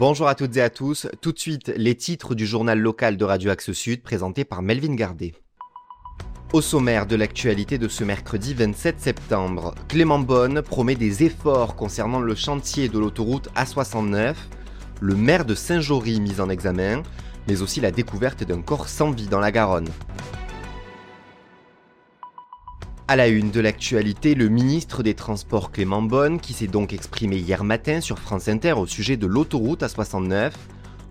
Bonjour à toutes et à tous. Tout de suite, les titres du journal local de Radio Axe Sud présenté par Melvin Gardet. Au sommaire de l'actualité de ce mercredi 27 septembre, Clément Bonne promet des efforts concernant le chantier de l'autoroute A69, le maire de Saint-Jory mis en examen, mais aussi la découverte d'un corps sans vie dans la Garonne. À la une de l'actualité, le ministre des Transports Clément Bonne, qui s'est donc exprimé hier matin sur France Inter au sujet de l'autoroute A69.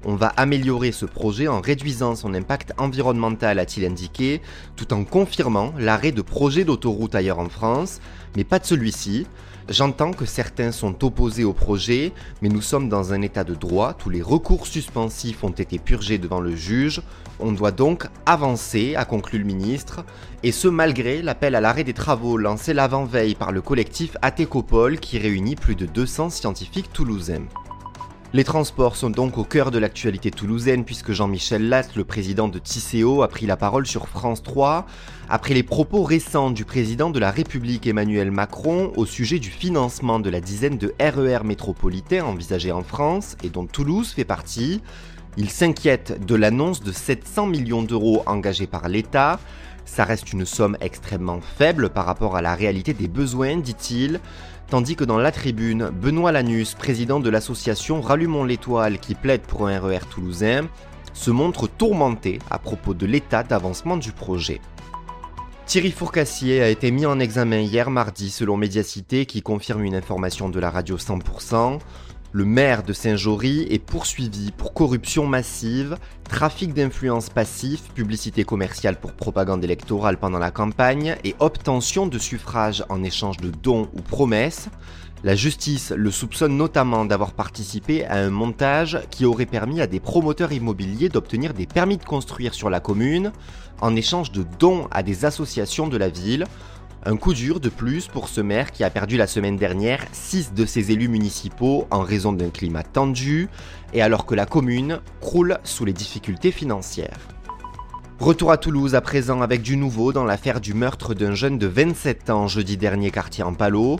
On va améliorer ce projet en réduisant son impact environnemental, a-t-il indiqué, tout en confirmant l'arrêt de projets d'autoroute ailleurs en France, mais pas de celui-ci. J'entends que certains sont opposés au projet, mais nous sommes dans un état de droit, tous les recours suspensifs ont été purgés devant le juge, on doit donc avancer, a conclu le ministre, et ce malgré l'appel à l'arrêt des travaux lancé l'avant-veille par le collectif Atécopole qui réunit plus de 200 scientifiques toulousains. Les transports sont donc au cœur de l'actualité toulousaine puisque Jean-Michel Latte, le président de Tisséo, a pris la parole sur France 3 après les propos récents du président de la République Emmanuel Macron au sujet du financement de la dizaine de RER e métropolitains envisagés en France et dont Toulouse fait partie. Il s'inquiète de l'annonce de 700 millions d'euros engagés par l'État. Ça reste une somme extrêmement faible par rapport à la réalité des besoins, dit-il tandis que dans la tribune, Benoît Lanus, président de l'association Rallumons l'étoile qui plaide pour un RER e toulousain, se montre tourmenté à propos de l'état d'avancement du projet. Thierry Fourcassier a été mis en examen hier mardi selon Médiacité qui confirme une information de la radio 100%. Le maire de Saint-Jory est poursuivi pour corruption massive, trafic d'influence passif, publicité commerciale pour propagande électorale pendant la campagne et obtention de suffrages en échange de dons ou promesses. La justice le soupçonne notamment d'avoir participé à un montage qui aurait permis à des promoteurs immobiliers d'obtenir des permis de construire sur la commune en échange de dons à des associations de la ville un coup dur de plus pour ce maire qui a perdu la semaine dernière 6 de ses élus municipaux en raison d'un climat tendu et alors que la commune croule sous les difficultés financières. Retour à Toulouse à présent avec du nouveau dans l'affaire du meurtre d'un jeune de 27 ans jeudi dernier quartier en Palo.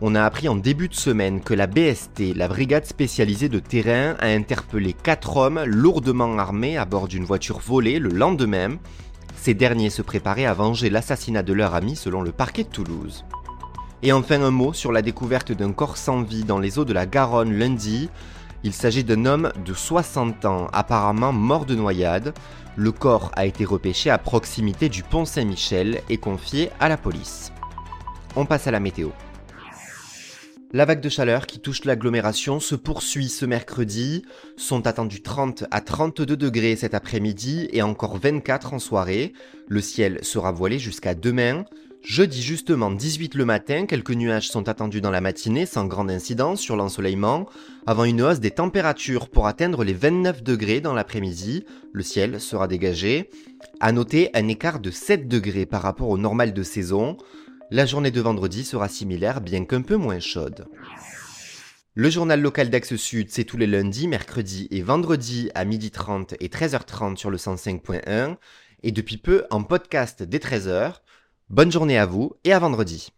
On a appris en début de semaine que la BST, la brigade spécialisée de terrain, a interpellé 4 hommes lourdement armés à bord d'une voiture volée le lendemain ces derniers se préparaient à venger l'assassinat de leur ami selon le parquet de Toulouse. Et enfin un mot sur la découverte d'un corps sans vie dans les eaux de la Garonne lundi. Il s'agit d'un homme de 60 ans, apparemment mort de noyade. Le corps a été repêché à proximité du pont Saint-Michel et confié à la police. On passe à la météo. La vague de chaleur qui touche l'agglomération se poursuit ce mercredi. Sont attendus 30 à 32 degrés cet après-midi et encore 24 en soirée. Le ciel sera voilé jusqu'à demain. Jeudi justement 18 le matin, quelques nuages sont attendus dans la matinée sans grande incidence sur l'ensoleillement, avant une hausse des températures pour atteindre les 29 degrés dans l'après-midi. Le ciel sera dégagé. À noter un écart de 7 degrés par rapport au normal de saison. La journée de vendredi sera similaire, bien qu'un peu moins chaude. Le journal local d'Axe Sud, c'est tous les lundis, mercredis et vendredis à 12h30 et 13h30 sur le 105.1 et depuis peu en podcast dès 13h. Bonne journée à vous et à vendredi.